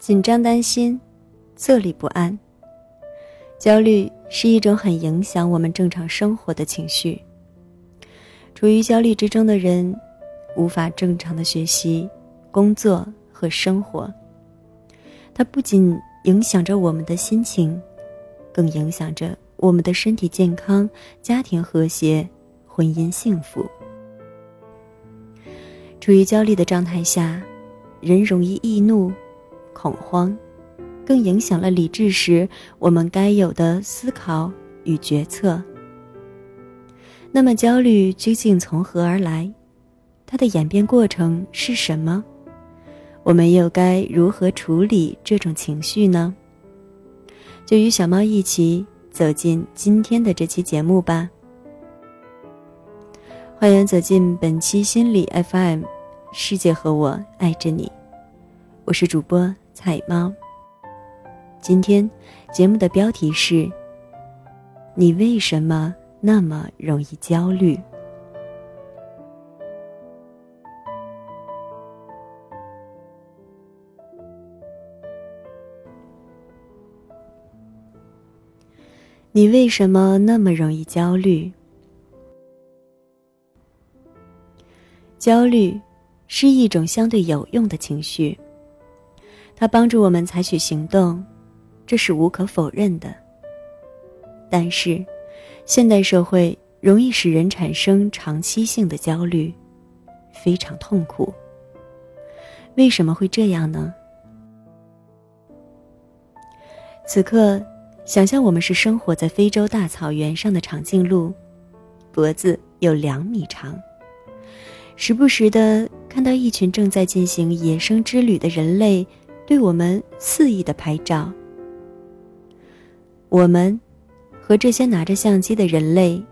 紧张、担心、坐立不安。焦虑是一种很影响我们正常生活的情绪。处于焦虑之中的人，无法正常的学习、工作和生活。它不仅影响着我们的心情，更影响着我们的身体健康、家庭和谐、婚姻幸福。处于焦虑的状态下，人容易易怒。恐慌，更影响了理智时我们该有的思考与决策。那么，焦虑究竟从何而来？它的演变过程是什么？我们又该如何处理这种情绪呢？就与小猫一起走进今天的这期节目吧。欢迎走进本期心理 FM，世界和我爱着你，我是主播。彩猫。今天节目的标题是：你为什么那么容易焦虑？你为什么那么容易焦虑？焦虑是一种相对有用的情绪。它帮助我们采取行动，这是无可否认的。但是，现代社会容易使人产生长期性的焦虑，非常痛苦。为什么会这样呢？此刻，想象我们是生活在非洲大草原上的长颈鹿，脖子有两米长，时不时的看到一群正在进行野生之旅的人类。对我们肆意的拍照。我们和这些拿着相机的人类，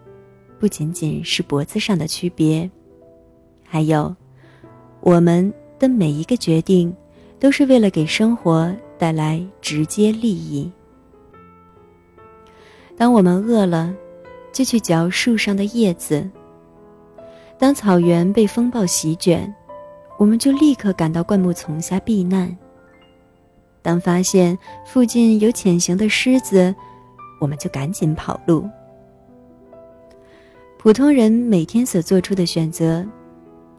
不仅仅是脖子上的区别，还有我们的每一个决定，都是为了给生活带来直接利益。当我们饿了，就去嚼树上的叶子；当草原被风暴席卷，我们就立刻赶到灌木丛下避难。当发现附近有潜行的狮子，我们就赶紧跑路。普通人每天所做出的选择，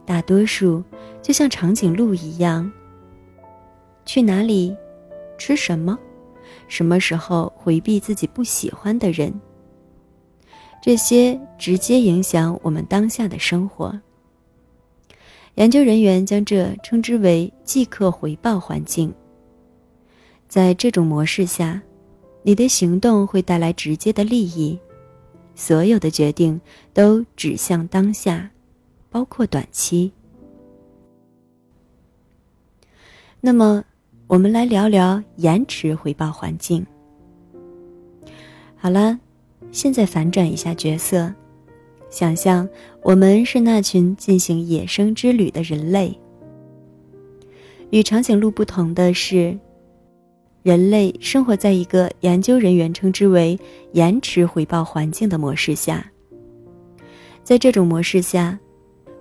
大多数就像长颈鹿一样：去哪里，吃什么，什么时候回避自己不喜欢的人。这些直接影响我们当下的生活。研究人员将这称之为“即刻回报环境”。在这种模式下，你的行动会带来直接的利益，所有的决定都指向当下，包括短期。那么，我们来聊聊延迟回报环境。好了，现在反转一下角色，想象我们是那群进行野生之旅的人类。与长颈鹿不同的是。人类生活在一个研究人员称之为“延迟回报环境”的模式下。在这种模式下，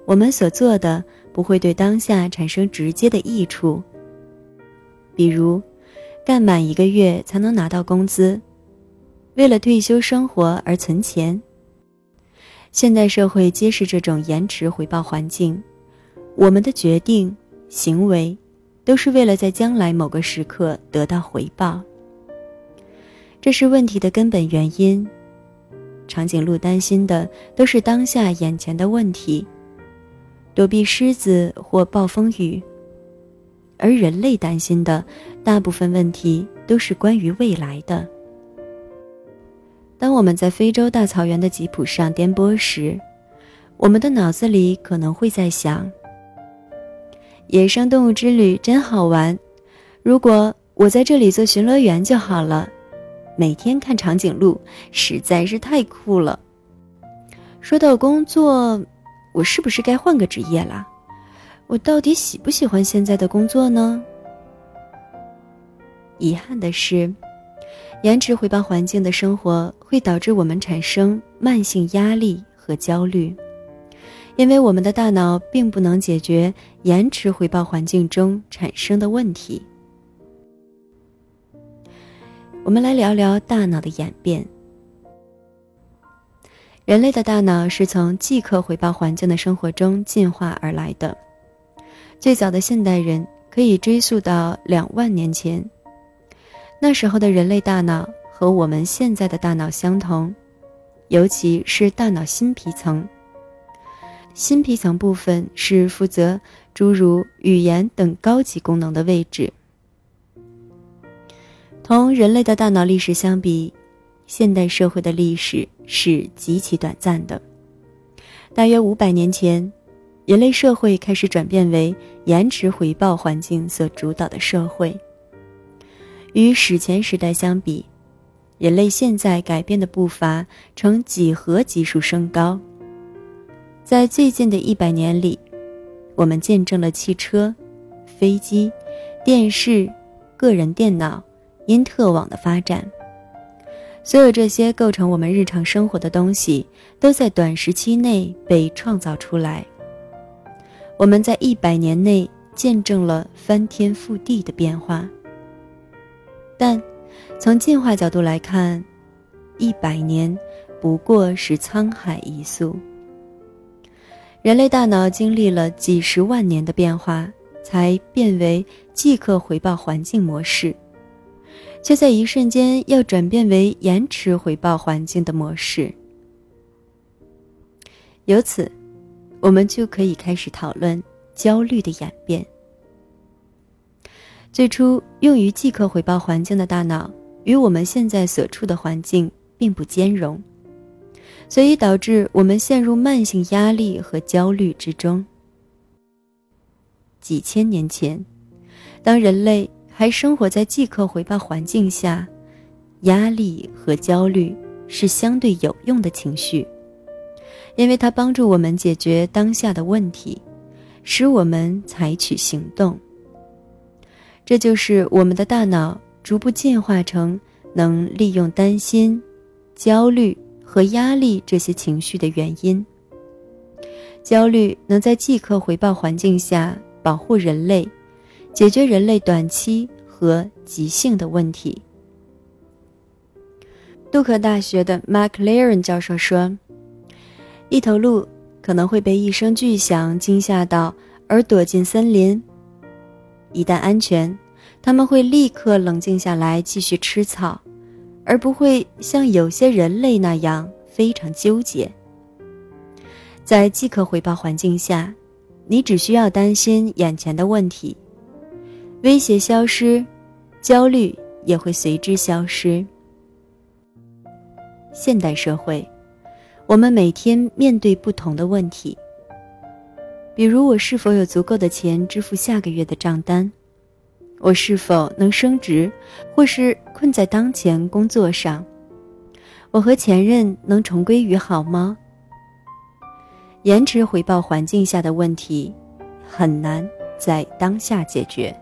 我们所做的不会对当下产生直接的益处。比如，干满一个月才能拿到工资，为了退休生活而存钱。现代社会揭示这种延迟回报环境，我们的决定、行为。都是为了在将来某个时刻得到回报。这是问题的根本原因。长颈鹿担心的都是当下眼前的问题，躲避狮子或暴风雨；而人类担心的大部分问题都是关于未来的。当我们在非洲大草原的吉普上颠簸时，我们的脑子里可能会在想。野生动物之旅真好玩，如果我在这里做巡逻员就好了，每天看长颈鹿实在是太酷了。说到工作，我是不是该换个职业啦？我到底喜不喜欢现在的工作呢？遗憾的是，延迟回报环境的生活会导致我们产生慢性压力和焦虑。因为我们的大脑并不能解决延迟回报环境中产生的问题。我们来聊聊大脑的演变。人类的大脑是从即刻回报环境的生活中进化而来的。最早的现代人可以追溯到两万年前，那时候的人类大脑和我们现在的大脑相同，尤其是大脑新皮层。新皮层部分是负责诸如语言等高级功能的位置。同人类的大脑历史相比，现代社会的历史是极其短暂的。大约五百年前，人类社会开始转变为延迟回报环境所主导的社会。与史前时代相比，人类现在改变的步伐呈几何级数升高。在最近的一百年里，我们见证了汽车、飞机、电视、个人电脑、因特网的发展。所有这些构成我们日常生活的东西，都在短时期内被创造出来。我们在一百年内见证了翻天覆地的变化。但从进化角度来看，一百年不过是沧海一粟。人类大脑经历了几十万年的变化，才变为即刻回报环境模式。却在一瞬间要转变为延迟回报环境的模式。由此，我们就可以开始讨论焦虑的演变。最初用于即刻回报环境的大脑与我们现在所处的环境并不兼容，所以导致我们陷入慢性压力和焦虑之中。几千年前，当人类。还生活在即刻回报环境下，压力和焦虑是相对有用的情绪，因为它帮助我们解决当下的问题，使我们采取行动。这就是我们的大脑逐步进化成能利用担心、焦虑和压力这些情绪的原因。焦虑能在即刻回报环境下保护人类。解决人类短期和急性的问题。杜克大学的 Mark Laren 教授说：“一头鹿可能会被一声巨响惊吓到而躲进森林。一旦安全，他们会立刻冷静下来继续吃草，而不会像有些人类那样非常纠结。在即刻回报环境下，你只需要担心眼前的问题。”威胁消失，焦虑也会随之消失。现代社会，我们每天面对不同的问题，比如我是否有足够的钱支付下个月的账单，我是否能升职，或是困在当前工作上，我和前任能重归于好吗？延迟回报环境下的问题，很难在当下解决。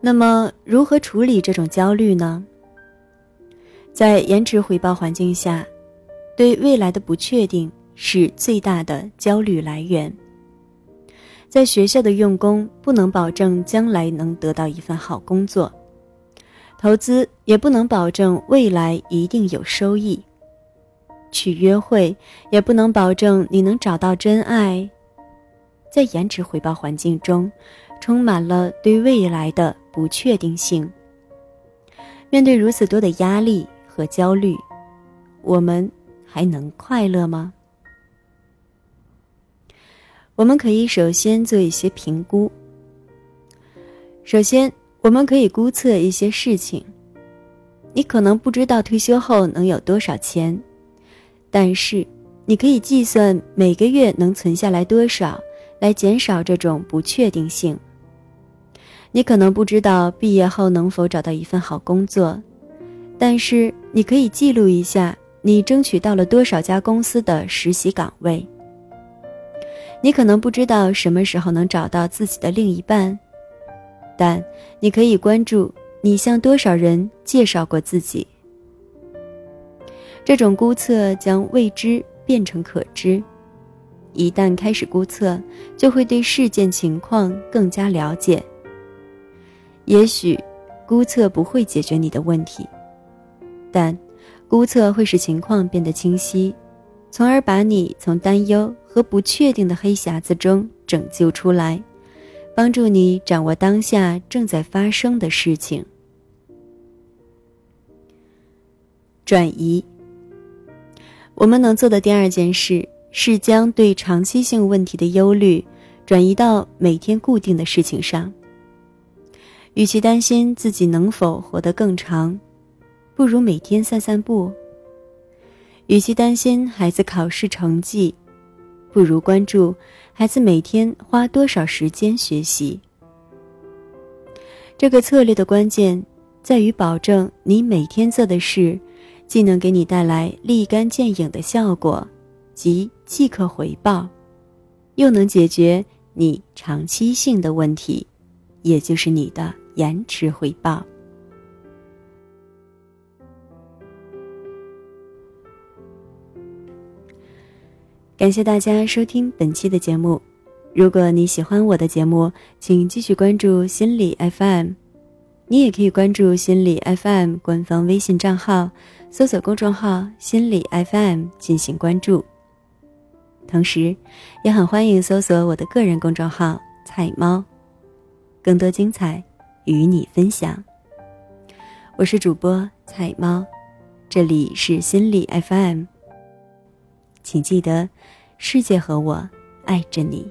那么，如何处理这种焦虑呢？在延迟回报环境下，对未来的不确定是最大的焦虑来源。在学校的用功不能保证将来能得到一份好工作，投资也不能保证未来一定有收益，去约会也不能保证你能找到真爱。在延迟回报环境中，充满了对未来的。不确定性。面对如此多的压力和焦虑，我们还能快乐吗？我们可以首先做一些评估。首先，我们可以估测一些事情。你可能不知道退休后能有多少钱，但是你可以计算每个月能存下来多少，来减少这种不确定性。你可能不知道毕业后能否找到一份好工作，但是你可以记录一下你争取到了多少家公司的实习岗位。你可能不知道什么时候能找到自己的另一半，但你可以关注你向多少人介绍过自己。这种估测将未知变成可知，一旦开始估测，就会对事件情况更加了解。也许，估测不会解决你的问题，但估测会使情况变得清晰，从而把你从担忧和不确定的黑匣子中拯救出来，帮助你掌握当下正在发生的事情。转移。我们能做的第二件事是将对长期性问题的忧虑转移到每天固定的事情上。与其担心自己能否活得更长，不如每天散散步；与其担心孩子考试成绩，不如关注孩子每天花多少时间学习。这个策略的关键在于保证你每天做的事，既能给你带来立竿见影的效果，即即刻回报，又能解决你长期性的问题，也就是你的。延迟回报。感谢大家收听本期的节目。如果你喜欢我的节目，请继续关注心理 FM。你也可以关注心理 FM 官方微信账号，搜索公众号“心理 FM” 进行关注。同时，也很欢迎搜索我的个人公众号“菜猫”，更多精彩。与你分享，我是主播菜猫，这里是心理 FM，请记得，世界和我爱着你。